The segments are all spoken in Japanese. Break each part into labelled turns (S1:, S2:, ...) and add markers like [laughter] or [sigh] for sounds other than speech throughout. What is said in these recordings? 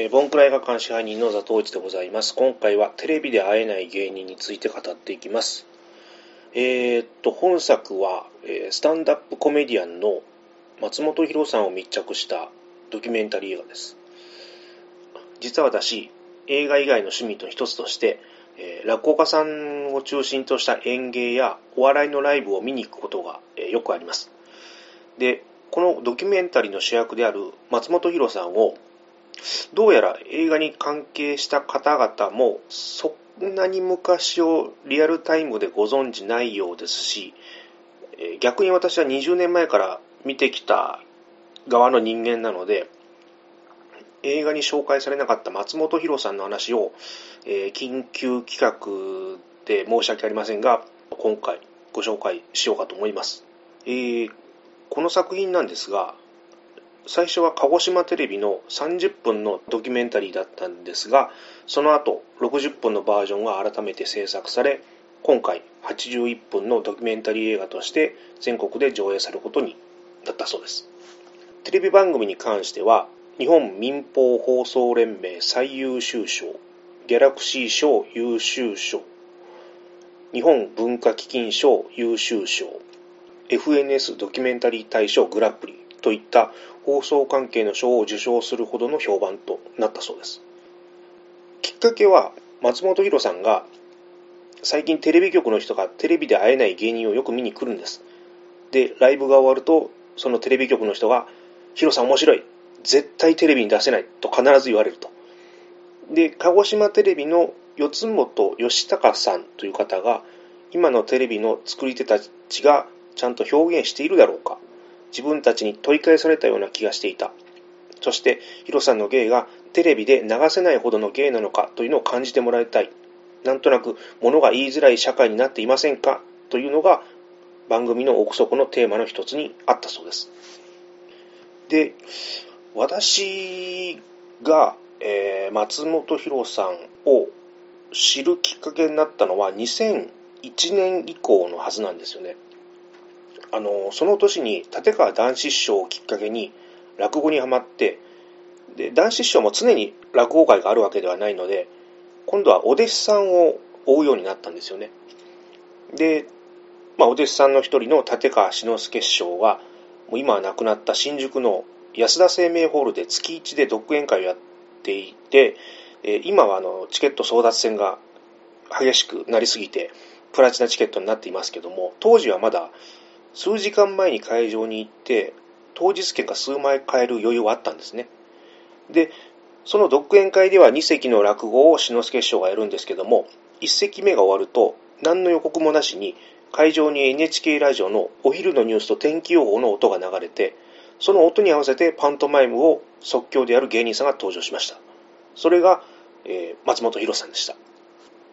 S1: えー、ボンクラ映画館支配人の座頭市でございます。今回はテレビで会えない芸人について語っていきます。えー、っと、本作は、えー、スタンダップコメディアンの松本博さんを密着したドキュメンタリー映画です。実は私、映画以外の趣味の一つとして、え、落語家さんを中心とした演芸やお笑いのライブを見に行くことが、え、よくあります。で、このドキュメンタリーの主役である松本博さんをどうやら映画に関係した方々もそんなに昔をリアルタイムでご存じないようですし、逆に私は20年前から見てきた側の人間なので、映画に紹介されなかった松本博さんの話を、えー、緊急企画で申し訳ありませんが、今回ご紹介しようかと思います。えー、この作品なんですが、最初は鹿児島テレビの30分のドキュメンタリーだったんですが、その後60分のバージョンが改めて制作され、今回81分のドキュメンタリー映画として全国で上映されることになったそうです。テレビ番組に関しては、日本民放放送連盟最優秀賞、ギャラクシー賞優秀賞、日本文化基金賞優秀賞、FNS ドキュメンタリー大賞グラップリといった放送関係の賞を受賞するほどの評判となったそうです。きっかけは松本博さんが最近テレビ局の人がテレビで会えない芸人をよく見に来るんです。で、ライブが終わるとそのテレビ局の人がヒロさん面白い絶対テレビに出せないと必ず言われると。で、鹿児島テレビの四本義隆さんという方が今のテレビの作り手たちがちゃんと表現しているだろうか自分たちに問い返されたような気がしていた。そして、ヒロさんの芸がテレビで流せないほどの芸なのかというのを感じてもらいたい。なんとなく、ものが言いづらい社会になっていませんか？というのが、番組の奥底のテーマの一つにあったそうです。で、私が、えー、松本博さんを知るきっかけになったのは2001年以降のはずなんですよね。あの、その年に立川談志師匠をきっかけに落語にはまって、で、談志師匠も常に落語会があるわけではないので、今度はお弟子さんを追うようになったんですよね。で、まあ、お弟子さんの一人の立川志の輔師匠が、もう今は亡くなった新宿の安田生命ホールで月1で独演会をやっていて、今はあのチケット争奪戦が激しくなりすぎて、プラチナチケットになっていますけども、当時はまだ数時間前に会場に行って、当日券が数枚買える余裕はあったんですね。で、その独演会では2席の落語を志の輔師匠がやるんですけども、1席目が終わると、何の予告もなしに、会場に NHK ラジオのお昼のニュースと天気予報の音が流れて、その音に合わせてパントマイムを即興でやる芸人さんが登場しました。それが、えー、松本博さんでした。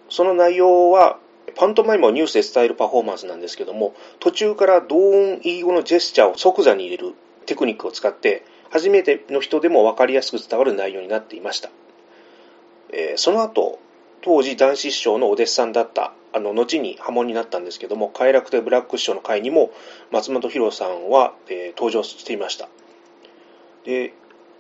S1: その内容は、パントマイムをニュースで伝えるパフォーマンスなんですけども、途中から同音異語のジェスチャーを即座に入れるテクニックを使って、初めての人でも分かりやすく伝わる内容になっていました。えー、その後、当時男子師匠のお弟子さんだった、あの、後に波紋になったんですけども、快楽亭ブラック師匠の会にも、松本博さんは、えー、登場していました。で、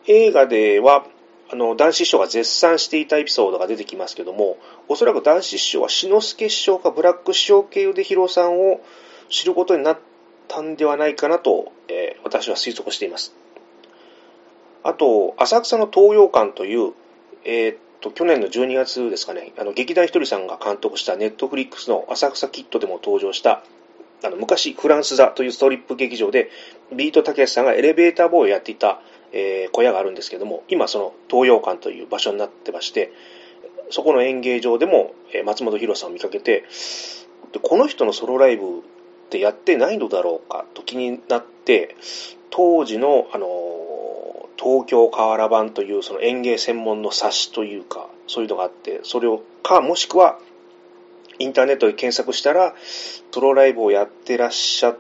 S1: 映画では、あの、男子師匠が絶賛していたエピソードが出てきますけども、おそらく男子師匠は志の輔師匠かブラック師匠経由でヒロさんを知ることになったんではないかなと、えー、私は推測しています。あと、浅草の東洋館という、えー、っと、去年の12月ですかね、あの、劇団ひとりさんが監督したネットフリックスの浅草キッドでも登場した、あの、昔、フランス座というストリップ劇場で、ビートたけしさんがエレベーターボーイをやっていた、えー、小屋があるんですけども、今その東洋館という場所になってまして、そこの演芸場でも、え、松本博さんを見かけてで、この人のソロライブってやってないのだろうかと気になって、当時の、あの東京河原版というその演芸専門の冊子というか、そういうのがあって、それを、か、もしくは、インターネットで検索したら、ソロライブをやってらっしゃっ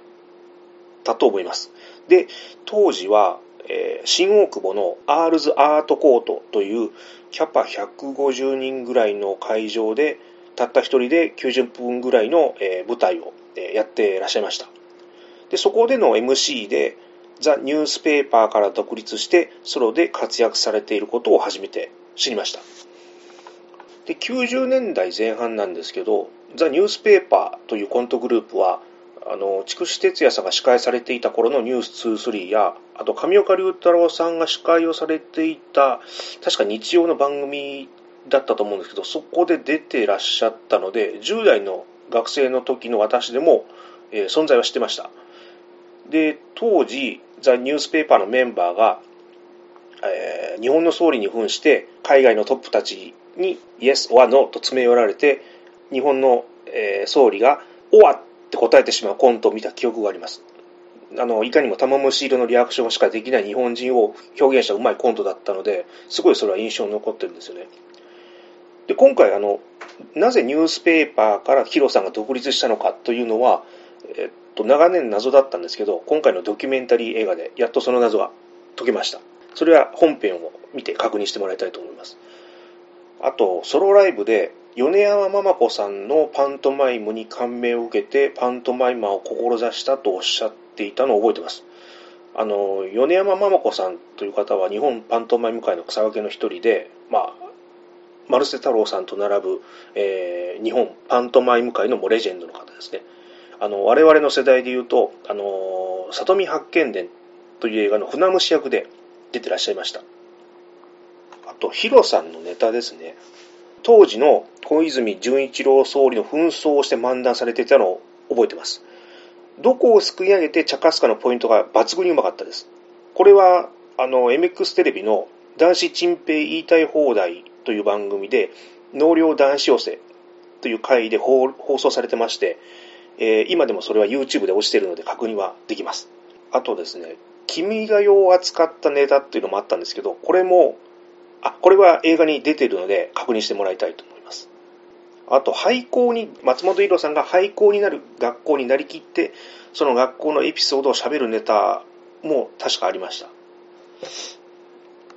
S1: たと思います。で、当時は、えー、新大久保のアールズアートコートというキャパ150人ぐらいの会場で、たった一人で90分ぐらいの、えー、舞台を、えー、やってらっしゃいました。で、そこでの MC で、ザ・ニュースペーパーから独立してソロで活躍されていることを初めて知りました。で、90年代前半なんですけど、ザ・ニュースペーパーというコントグループは、あの、筑紫哲也さんが司会されていた頃のニュース23や、あと上岡龍太郎さんが司会をされていた、確か日曜の番組だったと思うんですけど、そこで出てらっしゃったので、10代の学生の時の私でも、えー、存在は知ってました。で、当時、ザ・ニュースペーパーのメンバーが、えー、日本の総理に扮して海外のトップたちに Yes or No と詰め寄られて日本の、えー、総理が OR って答えてしまうコントを見た記憶があります。あのいかにも玉虫色のリアクションしかできない日本人を表現したうまいコントだったのですごいそれは印象に残ってるんですよね。で今回あのなぜニュースペーパーからヒロさんが独立したのかというのは、えっと、長年謎だったんですけど今回のドキュメンタリー映画でやっとその謎が解けました。それは本編を見て確認してもらいたいと思います。あと、ソロライブで、米山ママ子さんのパントマイムに感銘を受けて、パントマイマーを志したとおっしゃっていたのを覚えてます。あの、米山ママ子さんという方は日本パントマイム界の草分けの一人で、まあ、丸瀬太郎さんと並ぶ、えー、日本パントマイム界のもレジェンドの方ですね。あの、我々の世代で言うと、あの、里見八犬伝という映画の船虫役で出てらっしゃいました。あと、ヒロさんのネタですね。当時の小泉純一郎総理の紛争をして漫談されていたのを覚えてます。どこをすくい上げて茶化すかのポイントが抜群にうまかったです。これは、あの、MX テレビの男子チンペイ言いたい放題という番組で、納涼男子寄せという回で放送されてまして、えー、今でもそれは YouTube で落ちているので確認はできます。あとですね、君が代を扱ったネタっていうのもあったんですけど、これもあ、これは映画に出ているので確認してもらいたいと思います。あと、廃校に、松本伊郎さんが廃校になる学校になりきって、その学校のエピソードを喋るネタも確かありました。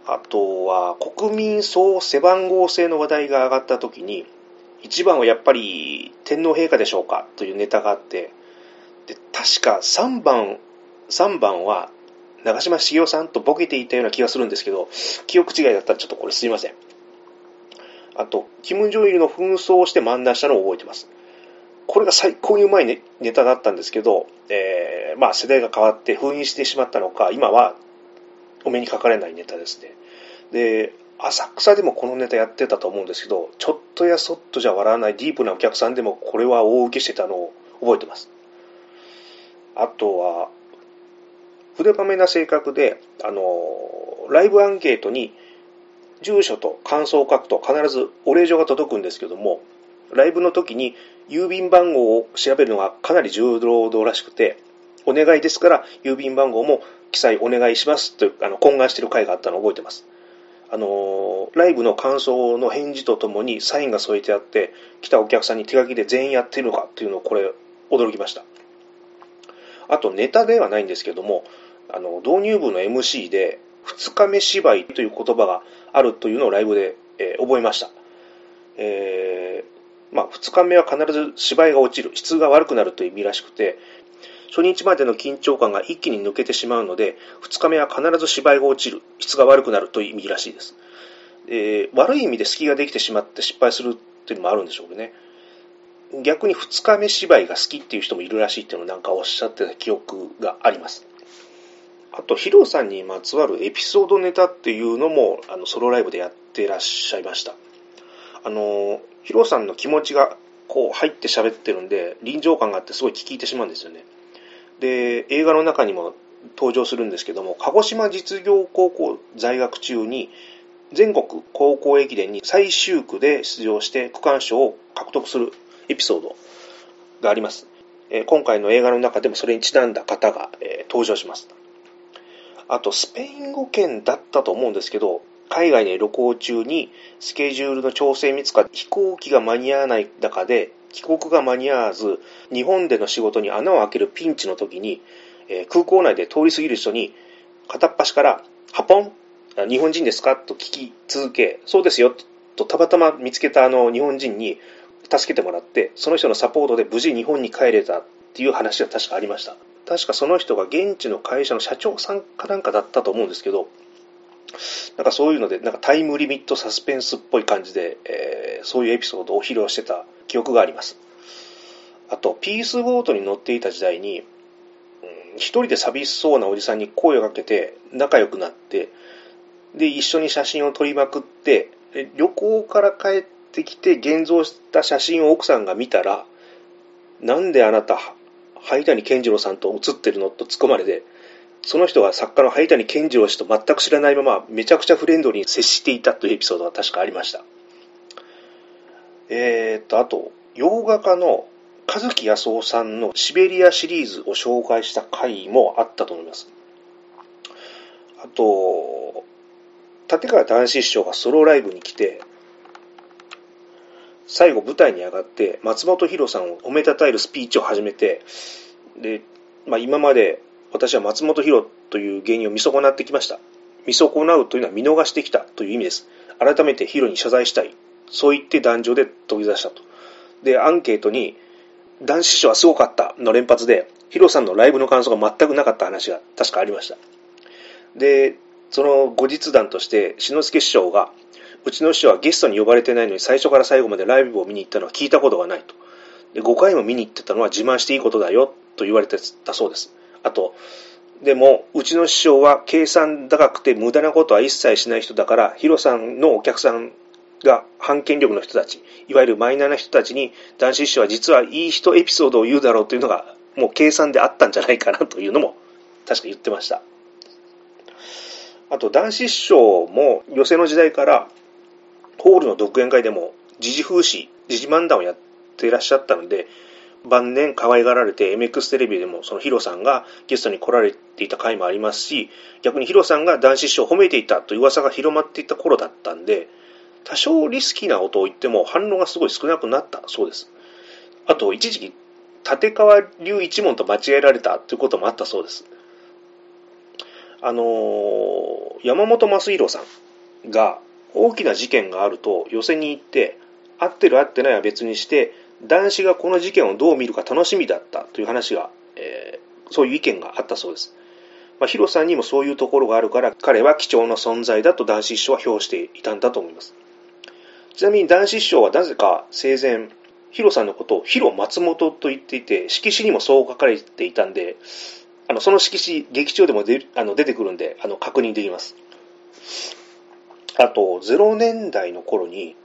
S1: あとは、国民総背番号制の話題が上がった時に、一番はやっぱり天皇陛下でしょうかというネタがあって、で確か3番、3番は長嶋茂雄さんとボケていたような気がするんですけど、記憶違いだったらちょっとこれすいません。あと、キム・ジョイルの紛争をして漫談したのを覚えてます。これが最高にうまいネネタだったんですけど、えー、まあ世代が変わって封印してしまったのか、今はお目にかかれないネタですね。で、浅草でもこのネタやってたと思うんですけど、ちょっとやそっとじゃ笑わないディープなお客さんでもこれは大受けしてたのを覚えてます。あとは、筆まめな性格で、あの、ライブアンケートに住所と感想を書くと必ずお礼状が届くんですけども、ライブの時に郵便番号を調べるのがかなり重労働らしくて、お願いですから郵便番号も記載お願いしますというあの懇願している回があったのを覚えてます。あのライブの感想の返事とともにサインが添えてあって、来たお客さんに手書きで全員やってるのかっていうのをこれ驚きました。あとネタではないんですけども、あの、導入部の MC で、二日目芝居という言葉があるというのをライブで、えー、覚えました。えー、まあ、二日目は必ず芝居が落ちる、質が悪くなるという意味らしくて、初日までの緊張感が一気に抜けてしまうので、二日目は必ず芝居が落ちる、質が悪くなるという意味らしいです。えー、悪い意味で隙ができてしまって失敗するっていうのもあるんでしょうね。逆に二日目芝居が好きっていう人もいるらしいっていうのをなんかおっしゃってた記憶があります。あと、ヒロさんにまつわるエピソードネタっていうのも、あの、ソロライブでやってらっしゃいました。あの、ヒロさんの気持ちが、こう、入って喋ってるんで、臨場感があってすごい聞いてしまうんですよね。で、映画の中にも登場するんですけども、鹿児島実業高校在学中に、全国高校駅伝に最終区で出場して区間賞を獲得するエピソードがあります。今回の映画の中でもそれにちなんだ方が、登場します。あと、スペイン語圏だったと思うんですけど、海外で旅行中にスケジュールの調整見つか飛行機が間に合わない中で帰国が間に合わず日本での仕事に穴を開けるピンチの時に、えー、空港内で通り過ぎる人に片っ端から「ハポン日本人ですか?」と聞き続け「そうですよ」とたまたま見つけたあの日本人に助けてもらってその人のサポートで無事日本に帰れたっていう話が確かありました確かその人が現地の会社の社長さんかなんかだったと思うんですけど、なんかそういうので、なんかタイムリミットサスペンスっぽい感じで、えー、そういうエピソードを披露してた記憶があります。あと、ピースボートに乗っていた時代に、うん一人で寂しそうなおじさんに声をかけて仲良くなって、で、一緒に写真を撮りまくって、旅行から帰ってきて現像した写真を奥さんが見たら、なんであなた、灰谷健次郎さんと写ってるのと突っ込まれて、その人が作家の灰谷健次郎氏と全く知らないまま、めちゃくちゃフレンドに接していたというエピソードが確かありました。えー、っと、あと、洋画家の和樹康夫さんのシベリアシリーズを紹介した回もあったと思います。あと、立川談志師匠がソロライブに来て、最後舞台に上がって松本博さんを褒めたたえるスピーチを始めて、で、まあ今まで私は松本博という芸人を見損なってきました。見損なうというのは見逃してきたという意味です。改めてヒロに謝罪したい。そう言って壇上で飛び出したと。で、アンケートに、男子師匠はすごかったの連発で、ヒロさんのライブの感想が全くなかった話が確かありました。で、その後日談として、志の輔師匠が、うちの師匠はゲストに呼ばれてないのに最初から最後までライブを見に行ったのは聞いたことがないと。で5回も見に行ってたのは自慢していいことだよと言われてたそうです。あと、でも、うちの師匠は計算高くて無駄なことは一切しない人だから、ヒロさんのお客さんが反権力の人たち、いわゆるマイナーな人たちに、男子師匠は実はいい人エピソードを言うだろうというのが、もう計算であったんじゃないかなというのも、確か言ってました。あと、男子師匠も寄席の時代から、ホールの独演会でも、時事風刺、時事漫談をやっていらっしゃったので、晩年可愛がられて MX テレビでもそのヒロさんがゲストに来られていた回もありますし、逆にヒロさんが男子師匠を褒めていたという噂が広まっていた頃だったんで、多少リスキーなことを言っても反応がすごい少なくなったそうです。あと、一時期、立川流一門と間違えられたということもあったそうです。あのー、山本正弘さんが大きな事件があると寄席に行って、合ってる合ってないは別にして、男子がこの事件をどう見るか楽しみだったという話が、えー、そういう意見があったそうです。まあ、ヒロさんにもそういうところがあるから、彼は貴重な存在だと男子師匠は評していたんだと思います。ちなみに男子師匠はなぜか生前、ヒロさんのことをヒロ松本と言っていて、色紙にもそう書かれていたんで、あの、その色紙、劇中でも出あの出てくるんで、あの、確認できます。あと、0年代の頃に、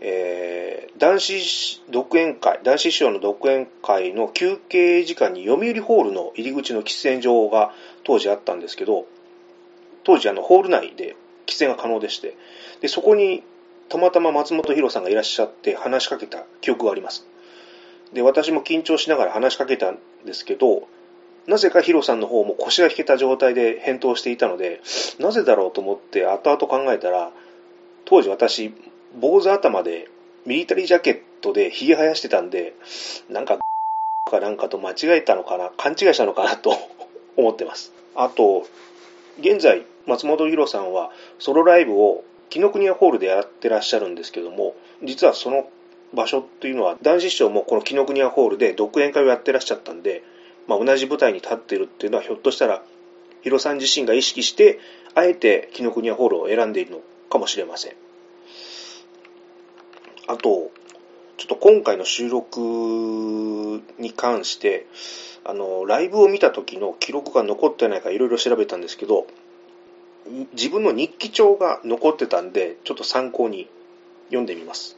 S1: えー、男子独演会、男子師匠の独演会の休憩時間に読売ホールの入り口の喫煙場が当時あったんですけど、当時あのホール内で喫煙が可能でして、で、そこにたまたま松本博さんがいらっしゃって話しかけた記憶があります。で、私も緊張しながら話しかけたんですけど、なぜかヒロさんの方も腰が引けた状態で返答していたので、なぜだろうと思って後々考えたら、当時私、坊主頭でミリタリージャケットで髭生やしてたんで、なんか、かなんかと間違えたのかな、勘違いしたのかなと [laughs] 思ってます。あと、現在、松本博さんはソロライブを紀ノ国屋ホールでやってらっしゃるんですけども、実はその場所っていうのは、男子師匠もこの紀ノ国屋ホールで独演会をやってらっしゃったんで、まあ、同じ舞台に立ってるっていうのはひょっとしたら、ヒロさん自身が意識して、あえて紀ノ国屋ホールを選んでいるのかもしれません。あと、ちょっと今回の収録に関して、あの、ライブを見た時の記録が残ってないかいろいろ調べたんですけど、自分の日記帳が残ってたんで、ちょっと参考に読んでみます。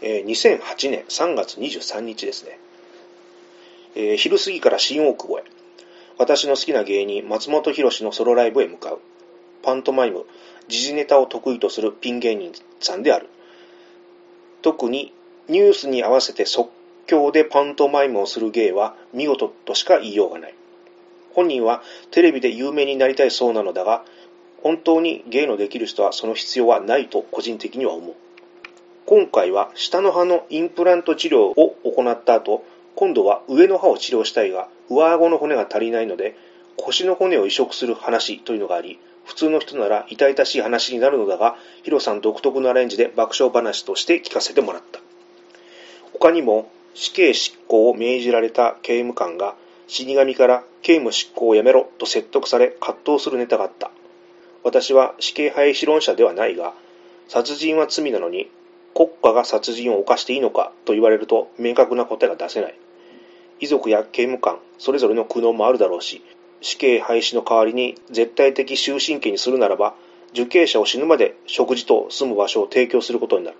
S1: えー、2008年3月23日ですね。えー、昼過ぎから新大久保へ。私の好きな芸人、松本人志のソロライブへ向かう。パントマイム、時事ネタを得意とするピン芸人さんである。特にニュースに合わせて即興でパントマイムをする芸は見事としか言いようがない。本人はテレビで有名になりたいそうなのだが、本当に芸のできる人はその必要はないと個人的には思う。今回は下の歯のインプラント治療を行った後、今度は上の歯を治療したいが、上顎の骨が足りないので、腰の骨を移植する話というのがあり、普通の人なら痛々しい話になるのだが、ヒロさん独特のアレンジで爆笑話として聞かせてもらった。他にも、死刑執行を命じられた刑務官が、死神から刑務執行をやめろと説得され葛藤するネタがあった。私は死刑廃止論者ではないが、殺人は罪なのに国家が殺人を犯していいのかと言われると明確な答えが出せない。遺族や刑務官、それぞれの苦悩もあるだろうし、死刑廃止の代わりに絶対的終身刑にするならば、受刑者を死ぬまで食事と住む場所を提供することになる。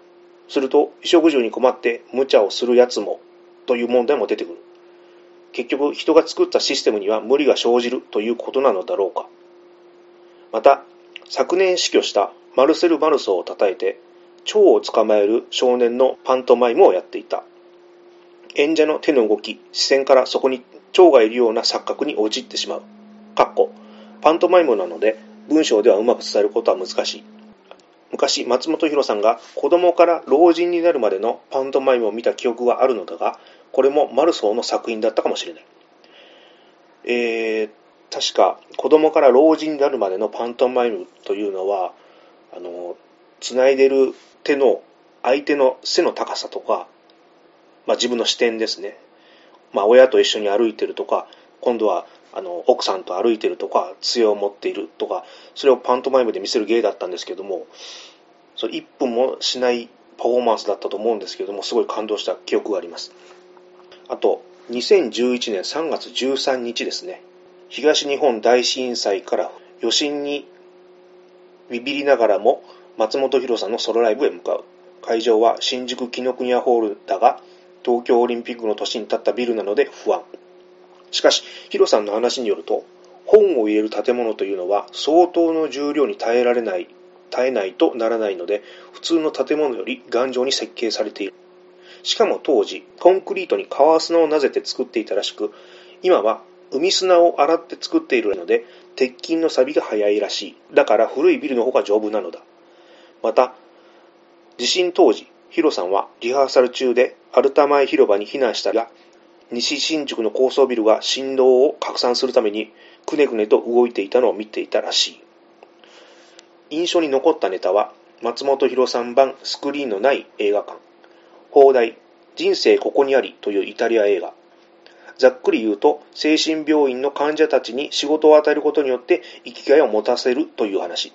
S1: すると、衣食住に困って無茶をする奴も、という問題も出てくる。結局、人が作ったシステムには無理が生じるということなのだろうか。また、昨年死去したマルセル・マルソーを叩いて、蝶を捕まえる少年のパントマイムをやっていた。演者の手の動き、視線からそこに蝶がいるような錯覚に陥ってしまう。かっこ、パントマイムなので、文章ではうまく伝えることは難しい。昔、松元ヒロさんが子供から老人になるまでのパントマイムを見た記憶があるのだが、これもマルソーの作品だったかもしれない。えー、確か子供から老人になるまでのパントマイムというのは、あの、繋いでる手の相手の背の高さとか、まあ、自分の視点ですね。まあ、親と一緒に歩いてるとか、今度はあの奥さんと歩いてるとか、杖を持っているとか、それをパントマイムで見せる芸だったんですけども、そ1分もしないパフォーマンスだったと思うんですけども、すごい感動した記憶があります。あと、2011年3月13日ですね、東日本大震災から余震にビビりながらも松本博さんのソロライブへ向かう。会場は新宿紀ノ国屋ホールだが、東京オリンピックの年に建ったビルなので不安。しかし、ヒロさんの話によると、本を入れる建物というのは相当の重量に耐えられない、耐えないとならないので、普通の建物より頑丈に設計されている。しかも当時、コンクリートに川砂を混ぜて作っていたらしく、今は海砂を洗って作っているので、鉄筋の錆が早いらしい。だから古いビルの方が丈夫なのだ。また、地震当時、ヒロさんはリハーサル中でアルタ前広場に避難したが、西新宿の高層ビルが振動を拡散するためにくねくねと動いていたのを見ていたらしい。印象に残ったネタは松本博さん版スクリーンのない映画館。放題人生ここにありというイタリア映画。ざっくり言うと、精神病院の患者たちに仕事を与えることによって生きがいを持たせるという話。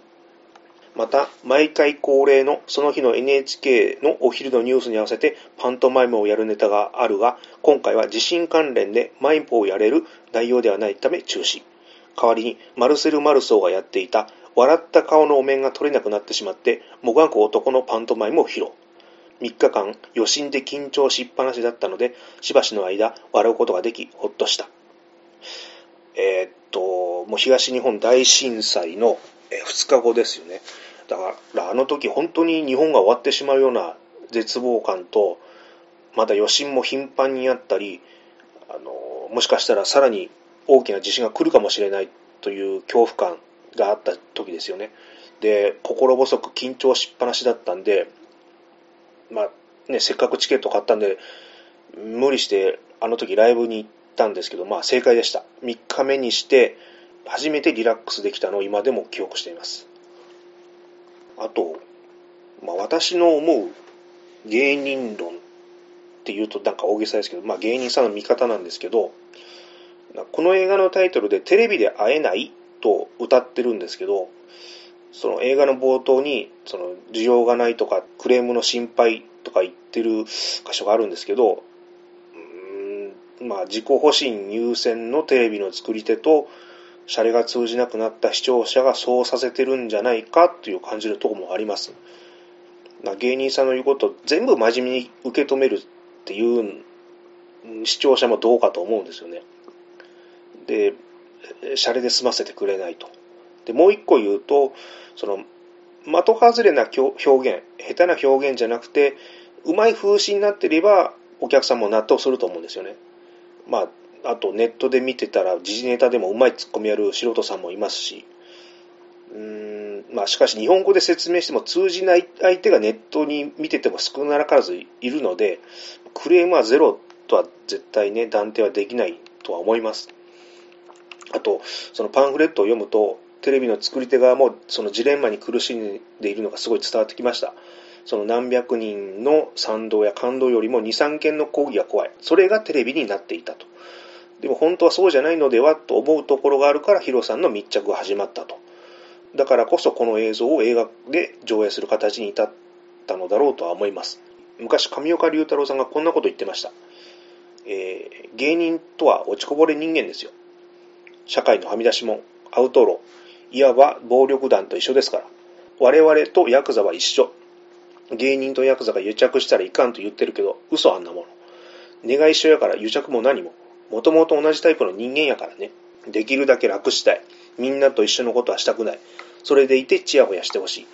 S1: また、毎回恒例のその日の NHK のお昼のニュースに合わせてパントマイムをやるネタがあるが、今回は地震関連でマイプをやれる内容ではないため中止。代わりにマルセル・マルソーがやっていた笑った顔のお面が取れなくなってしまってもがく男のパントマイムを披露。3日間余震で緊張しっぱなしだったので、しばしの間笑うことができ、ほっとした。えー、っと、もう東日本大震災の2日後ですよね。だからあの時本当に日本が終わってしまうような絶望感と、まだ余震も頻繁にあったり、あの、もしかしたらさらに大きな地震が来るかもしれないという恐怖感があった時ですよね。で、心細く緊張しっぱなしだったんで、まあね、せっかくチケット買ったんで、無理してあの時ライブに行ったんですけど、まあ正解でした。3日目にして、初めてリラックスできたのを今でも記憶しています。あと、まあ、私の思う芸人論っていうとなんか大げさですけど、まあ、芸人さんの見方なんですけど、この映画のタイトルでテレビで会えないと歌ってるんですけど、その映画の冒頭に、その需要がないとかクレームの心配とか言ってる箇所があるんですけど、うんまあ自己保身優先のテレビの作り手と、シャレが通じなくなった視聴者がそうさせてるんじゃないかという感じるとこもあります。芸人さんの言うことを全部真面目に受け止めるっていう視聴者もどうかと思うんですよね。で、シャレで済ませてくれないと。で、もう一個言うと、その、的外れな表現、下手な表現じゃなくて、うまい風刺になってれば、お客さんも納得すると思うんですよね。まあ、あとネットで見てたら時事ネタでもうまいツッコミやる素人さんもいますし、うーん、まあしかし日本語で説明しても通じない相手がネットに見てても少なからずいるので、クレームはゼロとは絶対ね、断定はできないとは思います。あと、そのパンフレットを読むと、テレビの作り手側もそのジレンマに苦しんでいるのがすごい伝わってきました。その何百人の賛同や感動よりも2、3件の抗議が怖い。それがテレビになっていたと。でも本当はそうじゃないのではと思うところがあるからヒロさんの密着が始まったと。だからこそこの映像を映画で上映する形に至ったのだろうとは思います。昔上岡龍太郎さんがこんなこと言ってました。えー、芸人とは落ちこぼれ人間ですよ。社会のはみ出し者、アウトロー、いわば暴力団と一緒ですから。我々とヤクザは一緒。芸人とヤクザが癒着したらいかんと言ってるけど、嘘あんなもの。根が一緒やから癒着も何も。もともと同じタイプの人間やからね。できるだけ楽したい。みんなと一緒のことはしたくない。それでいてチヤホヤしてほしい。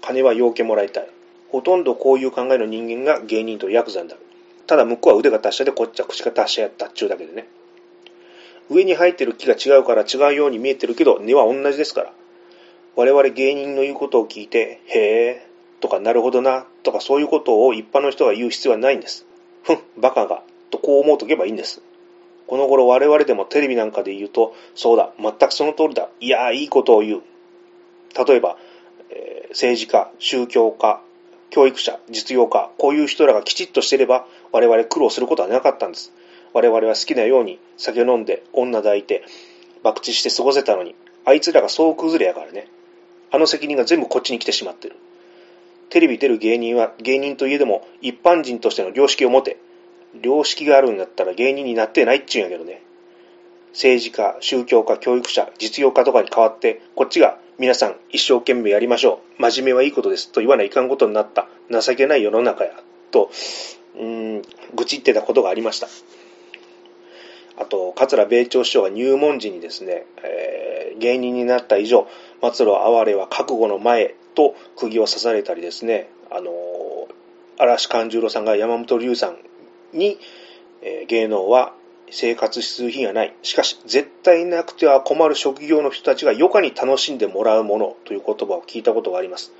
S1: 金は要件もらいたい。ほとんどこういう考えの人間が芸人とヤクザになる。ただ向こうは腕が達者でこっちは口が達者やったっちゅうだけでね。上に生えてる木が違うから違うように見えてるけど根は同じですから。我々芸人の言うことを聞いて、へえ、とかなるほどな、とかそういうことを一般の人が言う必要はないんです。ふん、バカが、とこう思うとけばいいんです。この頃我々でもテレビなんかで言うと、そうだ、全くその通りだ、いやいいことを言う。例えば、えー、政治家、宗教家、教育者、実業家、こういう人らがきちっとしていれば、我々苦労することはなかったんです。我々は好きなように酒飲んで、女抱いて、博打して過ごせたのに、あいつらが総崩れやからね。あの責任が全部こっちに来てしまってる。テレビ出る芸人は芸人といえども一般人としての良識を持て。良識があるんだったら芸人になってないっちゅうんやけどね。政治家、宗教家、教育者、実業家とかに代わって、こっちが皆さん一生懸命やりましょう。真面目はいいことですと言わないかんことになった。情けない世の中や。と、うん、愚痴ってたことがありました。あと、桂米朝師匠が入門時にですね、えー、芸人になった以上、末路哀れは覚悟の前と釘を刺されたりですね、あの、嵐勘十郎さんが山本龍さんに、えー、芸能は生活必需品はない。しかし、絶対なくては困る職業の人たちが余暇に楽しんでもらうものという言葉を聞いたことがあります。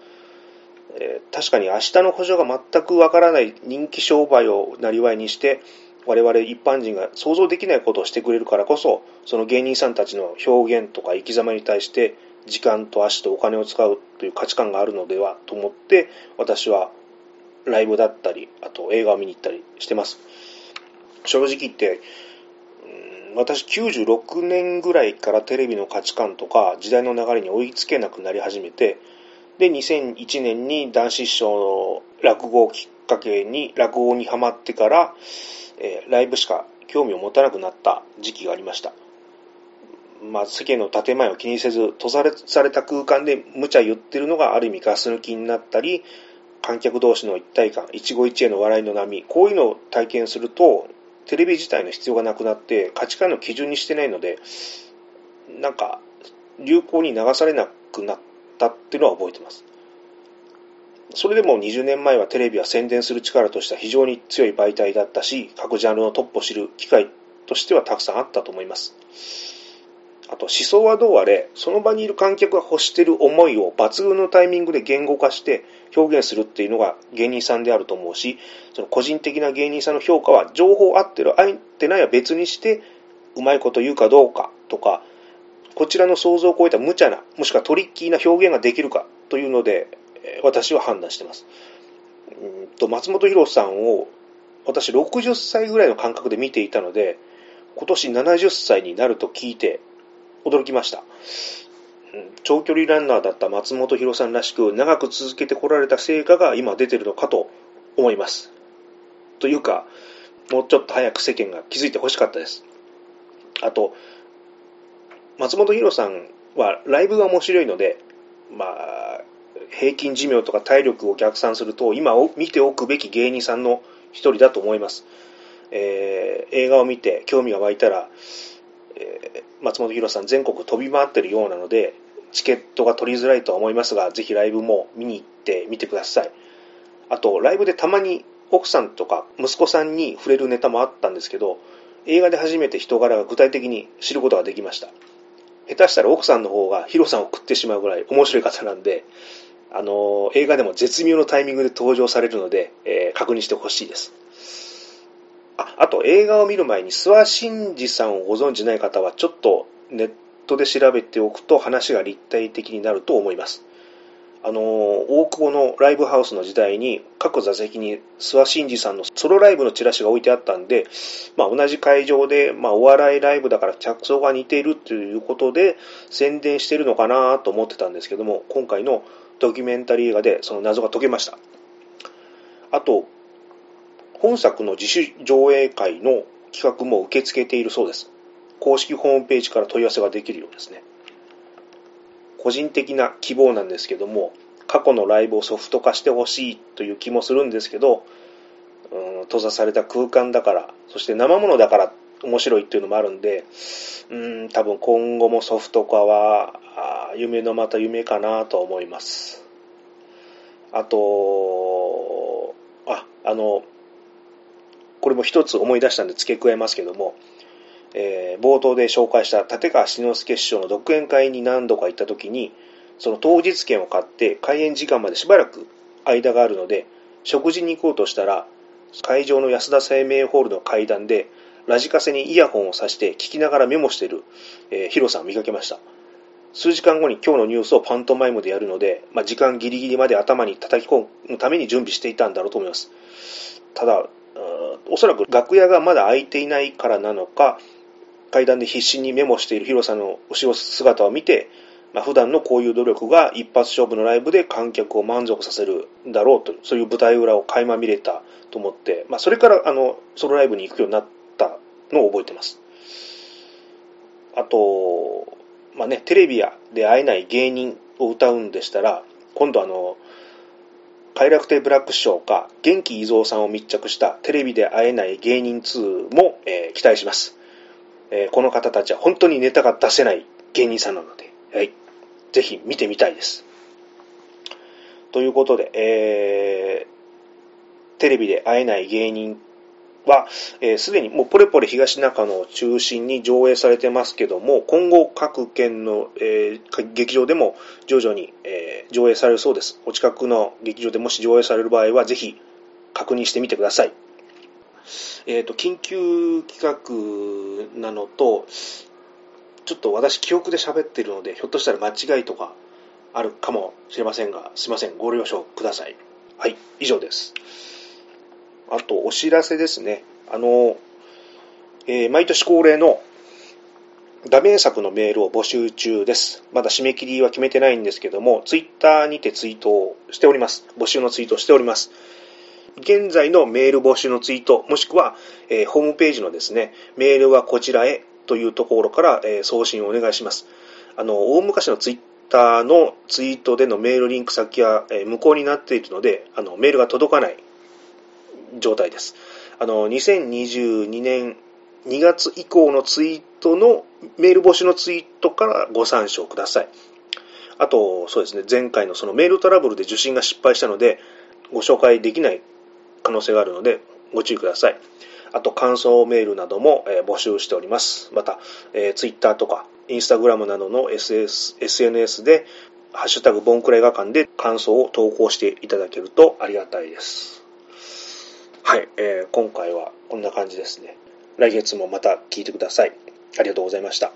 S1: えー、確かに明日の補助が全くわからない人気商売をなりわいにして、我々一般人が想像できないことをしてくれるからこそ、その芸人さんたちの表現とか生き様に対して時間と足とお金を使うという価値観があるのではと思って、私はライブだったり、あと映画を見に行ったりしてます。正直言って、私96年ぐらいからテレビの価値観とか時代の流れに追いつけなくなり始めて、で、2001年に男子師匠の落語をきっかけに、落語にハマってから、えー、ライブしか興味を持たなくなった時期がありました。まあ、世間の建前を気にせず、閉ざされた空間で無茶言ってるのがある意味ガス抜きになったり、観客同士の一体感、一期一会の笑いの波、こういうのを体験すると、テレビ自体の必要がなくなって価値観の基準にしてないので、なんか、流行に流されなくなったっていうのは覚えてます。それでも20年前はテレビは宣伝する力としては非常に強い媒体だったし、各ジャンルのトップを知る機会としてはたくさんあったと思います。あと思想はどうあれ、その場にいる観客が欲してる思いを抜群のタイミングで言語化して表現するっていうのが芸人さんであると思うし、その個人的な芸人さんの評価は情報合ってる、合ってないは別にして、うまいこと言うかどうかとか、こちらの想像を超えた無茶な、もしくはトリッキーな表現ができるかというので、私は判断してます。うんと松本博さんを私60歳ぐらいの感覚で見ていたので、今年70歳になると聞いて驚きました。長距離ランナーだった松本博さんらしく長く続けてこられた成果が今出てるのかと思います。というか、もうちょっと早く世間が気づいてほしかったです。あと、松本博さんはライブが面白いので、まあ、平均寿命とか体力を逆算すると、今を見ておくべき芸人さんの一人だと思います。えー、映画を見て興味が湧いたら、え、松本博さん全国飛び回ってるようなので、チケットが取りづらいとは思いますが、ぜひライブも見に行ってみてください。あと、ライブでたまに奥さんとか息子さんに触れるネタもあったんですけど、映画で初めて人柄が具体的に知ることができました。下手したら奥さんの方がヒロさんを食ってしまうぐらい面白い方なんで、あの、映画でも絶妙のタイミングで登場されるので、えー、確認してほしいです。あ、あと映画を見る前に諏訪真二さんをご存知ない方はちょっとネットで調べておくと話が立体的になると思います。あの、大久保のライブハウスの時代に各座席に諏訪真二さんのソロライブのチラシが置いてあったんで、まあ同じ会場で、まあお笑いライブだから着想が似ているということで宣伝してるのかなと思ってたんですけども、今回のドキュメンタリー映画でその謎が解けました。あと、本作の自主上映会の企画も受け付けているそうです。公式ホームページから問い合わせができるようですね。個人的な希望なんですけども、過去のライブをソフト化してほしいという気もするんですけど、うん、閉ざされた空間だから、そして生ものだから面白いっていうのもあるんで、うん、多分今後もソフト化は、夢のまた夢かなと思います。あと、あ、あの、これも一つ思い出したんで付け加えますけども、えー、冒頭で紹介した立川志の輔師匠の独演会に何度か行った時に、その当日券を買って開演時間までしばらく間があるので、食事に行こうとしたら、会場の安田生命ホールの階段で、ラジカセにイヤホンをさして聞きながらメモしている、えー、ヒロさんを見かけました。数時間後に今日のニュースをパントマイムでやるので、まあ、時間ギリギリまで頭に叩き込むために準備していたんだろうと思います。ただ、おそらく楽屋がまだ空いていないからなのか、階段で必死にメモしているヒロさの後ろ姿を見て、まあ、普段のこういう努力が一発勝負のライブで観客を満足させるだろうと、そういう舞台裏を垣間見れたと思って、まあ、それからあのソロライブに行くようになったのを覚えてます。あと、まあね、テレビやで会えない芸人を歌うんでしたら、今度あの、快楽亭ブラック師匠か元気伊蔵さんを密着したテレビで会えない芸人2も、えー、期待します。えー、この方たちは本当にネタが出せない芸人さんなので、はい。ぜひ見てみたいです。ということで、えー、テレビで会えない芸人は、す、えー、で、にもうポレポレ東中野を中心に上映されてますけども、今後各県の、えー、劇場でも徐々に、えー、上映されるそうです。お近くの劇場でもし上映される場合は、ぜひ確認してみてください。えっ、ー、と、緊急企画なのと、ちょっと私記憶で喋ってるので、ひょっとしたら間違いとかあるかもしれませんが、すいません、ご了承ください。はい、以上です。あと、お知らせですね。あの、えー、毎年恒例のダメ作のメールを募集中です。まだ締め切りは決めてないんですけども、ツイッターにてツイートをしております。募集のツイートをしております。現在のメール募集のツイート、もしくは、えー、ホームページのですね、メールはこちらへというところから、えー、送信をお願いします。あの、大昔のツイッターのツイートでのメールリンク先は、えー、無効になっているので、あの、メールが届かない状態です。あの、2022年2月以降のツイートのメール募集のツイートからご参照ください。あと、そうですね、前回のそのメールトラブルで受信が失敗したので、ご紹介できない可能性があるので、ご注意ください。あと、感想メールなども、え募集しております。また、えー、Twitter とか、Instagram などの SS SNS で、ハッシュタグボンクラ映画館で感想を投稿していただけるとありがたいです。はい、えー、今回はこんな感じですね。来月もまた聞いてください。ありがとうございました。